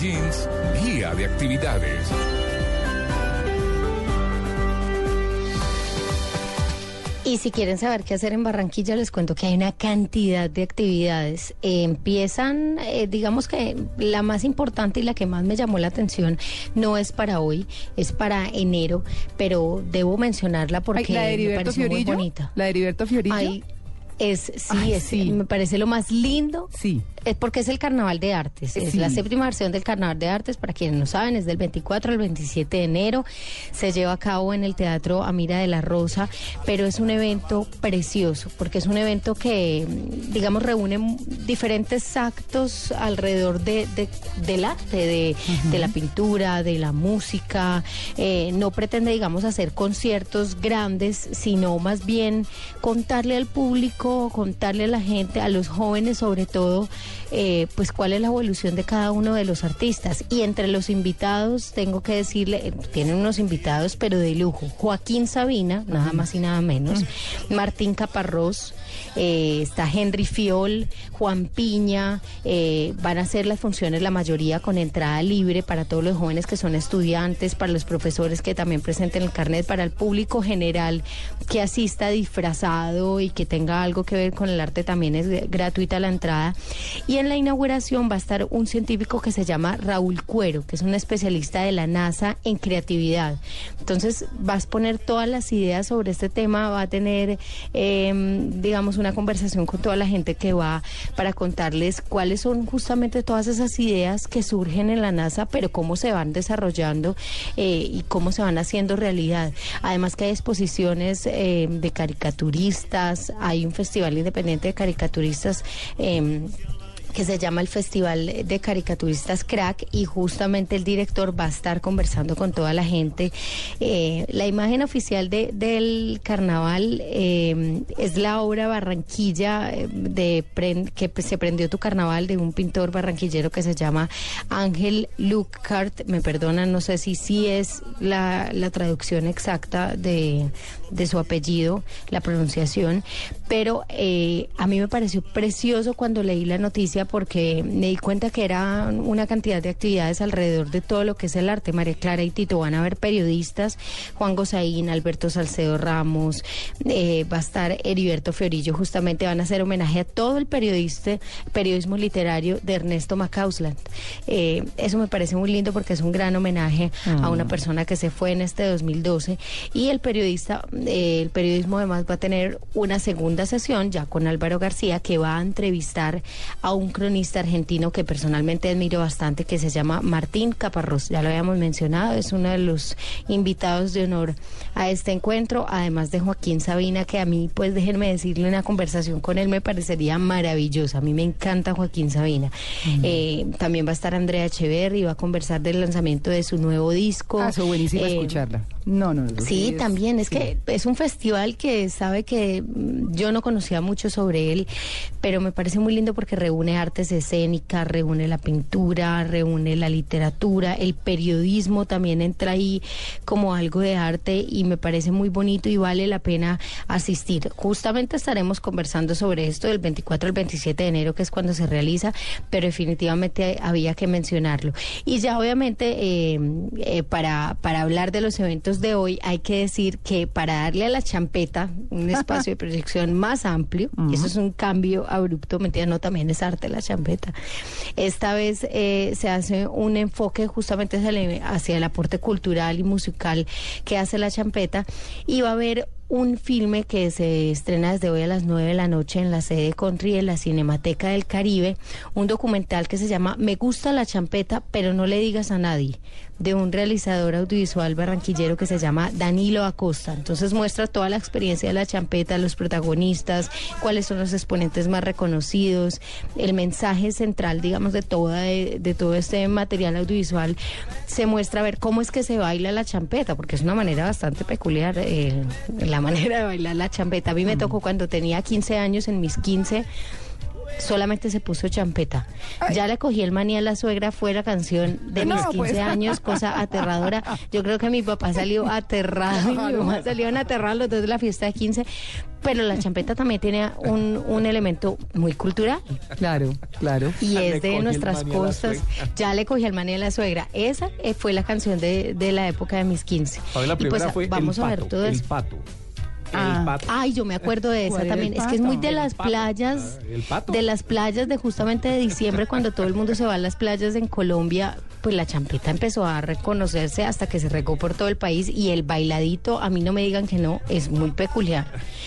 Jeans, guía de actividades. Y si quieren saber qué hacer en Barranquilla, les cuento que hay una cantidad de actividades. Eh, empiezan, eh, digamos que la más importante y la que más me llamó la atención no es para hoy, es para enero, pero debo mencionarla porque la de me pareció muy Fiorillo. bonita. La de Heriberto Fiorillo. Es, sí, Ay, es, sí. me parece lo más lindo. Sí. Es porque es el Carnaval de Artes. Es Sí. la séptima versión del Carnaval de Artes. Para quienes no saben, es del 24 al 27 de enero. Se lleva a cabo en el Teatro Amira de la Rosa. Pero es un evento precioso, porque es un evento que, digamos, reúne diferentes actos alrededor de, de- del arte, de, de la pintura, de la música. Eh, no pretende, digamos, hacer conciertos grandes, sino más bien contarle al público, contarle a la gente, a los jóvenes sobre todo, eh, pues cuál es la evolución de cada uno de los artistas. Y entre los invitados, tengo que decirle, eh, tienen unos invitados, pero de lujo. Joaquín Sabina, nada más y nada menos. Martín Caparrós, eh, está Henry Fiol, Juan Piña, van a hacer las funciones la mayoría con entrada libre para todos los jóvenes que son estudiantes, para los profesores que también presenten el carnet, para el público general que asista disfrazado y que tenga algo que ver con el arte también es gr- gratuita la entrada. Y en la inauguración va a estar un científico que se llama Raúl Cuero, que es un especialista de la NASA en creatividad. Entonces va a exponer todas las ideas sobre este tema, va a tener, eh, digamos, una conversación con toda la gente que va para contarles cuáles son justamente todas esas ideas que surgen en la NASA, pero cómo se van desarrollando eh, y cómo se van haciendo realidad. Además que hay exposiciones eh, de caricaturistas, hay un festival independiente de caricaturistas. eh, que se llama el Festival de Caricaturistas Crack y justamente el director va a estar conversando con toda la gente. Eh, la imagen oficial de, del carnaval eh, es la obra Barranquilla eh, de que se prendió tu carnaval de un pintor barranquillero que se llama Ángel Lucart. Me perdonan, no sé si sí es la, la traducción exacta de, de su apellido, la pronunciación, pero eh, a mí me pareció precioso cuando leí la noticia porque me di cuenta que era una cantidad de actividades alrededor de todo lo que es el arte. María Clara y Tito van a ver periodistas, Juan Gozaín, Alberto Salcedo Ramos, eh, va a estar Heriberto Fiorillo, justamente van a hacer homenaje a todo el periodista, periodismo literario de Ernesto Macausland. Eh, eso me parece muy lindo porque es un gran homenaje a una persona que se fue en este 2012 y el periodista, eh, el periodismo además va a tener una segunda sesión ya con Álvaro García que va a entrevistar a un cronista argentino que personalmente admiro bastante que se llama Martín Caparrós, ya lo habíamos mencionado, es uno de los invitados de honor a este encuentro, además de Joaquín Sabina que a mí pues déjenme decirle una conversación con él me parecería maravillosa, a mí me encanta Joaquín Sabina. Eh, también va a estar Andrea Echeverri, va a conversar del lanzamiento de su nuevo disco. Ah, eso buenísimo Eh, escucharla. No, no, no. Sí, es- también. Es sí. que es un festival que sabe que mm, yo no conocía mucho sobre él, pero me parece muy lindo porque reúne artes escénicas, reúne la pintura, reúne la literatura, el periodismo también entra ahí como algo de arte y me parece muy bonito y vale la pena asistir. Justamente estaremos conversando sobre esto del 24 al 27 de enero, que es cuando se realiza, pero definitivamente había que mencionarlo. Y ya obviamente eh, eh, para, para hablar de los eventos de hoy hay que decir que para darle a la champeta un espacio de proyección más amplio, eso es un cambio abrupto, mentira, no, también es arte la champeta. Esta vez eh, se hace un enfoque justamente hacia el aporte cultural y musical que hace la champeta y va a haber un filme que se estrena desde hoy a las 9 de la noche en la sede country de la Cinemateca del Caribe, un documental que se llama Me gusta la champeta, pero no le digas a nadie, de un realizador audiovisual barranquillero que se llama Danilo Acosta. Entonces muestra toda la experiencia de la champeta, los protagonistas, cuáles son los exponentes más reconocidos, el mensaje central, digamos, de toda de, todo este material audiovisual se muestra a ver cómo es que se baila la champeta, porque es una manera bastante peculiar eh, la manera de bailar la champeta. A mí me tocó cuando tenía 15 años, en mis 15 solamente se puso champeta. Ya le cogí el manía a la suegra, fue la canción de mis No, 15 pues. años, cosa aterradora. Yo creo que mi papá salió aterrado y mi mamá salieron aterrados los dos de la fiesta de 15. Pero la champeta también tiene un, un elemento muy cultural Claro, claro. y Le es de nuestras la costas. Ya le cogí el manía a la suegra. Esa eh, fue la canción de, de la época de mis 15. A ver, la Y pues, primera fue vamos el a ver pato, todo el pato. Ah. El pato. Ay, yo me acuerdo de esa ¿Cuál era también. Es que es muy de las playas, Ah, el pato. de las playas de justamente de diciembre cuando todo el mundo se va a las playas en Colombia. Pues la champeta empezó a reconocerse hasta que se regó por todo el país y el bailadito, a mí no me digan que no, es muy peculiar.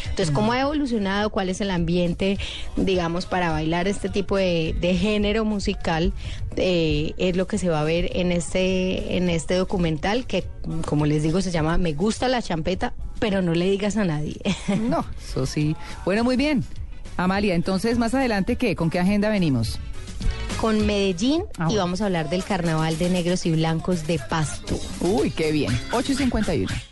Entonces, ¿cómo ha evolucionado? ¿Cuál es el ambiente, digamos, para bailar este tipo de, de género musical? Eh, es lo que se va a ver en este, en este documental que, como les digo, se llama Me gusta la champeta, pero no le digas a nadie. No, eso sí. Bueno, muy bien. Amalia, entonces más adelante, ¿qué? ¿Con qué agenda venimos? con Medellín Ah, y vamos a hablar del carnaval de negros y blancos de Pasto. Uy, qué bien. 8 y 51.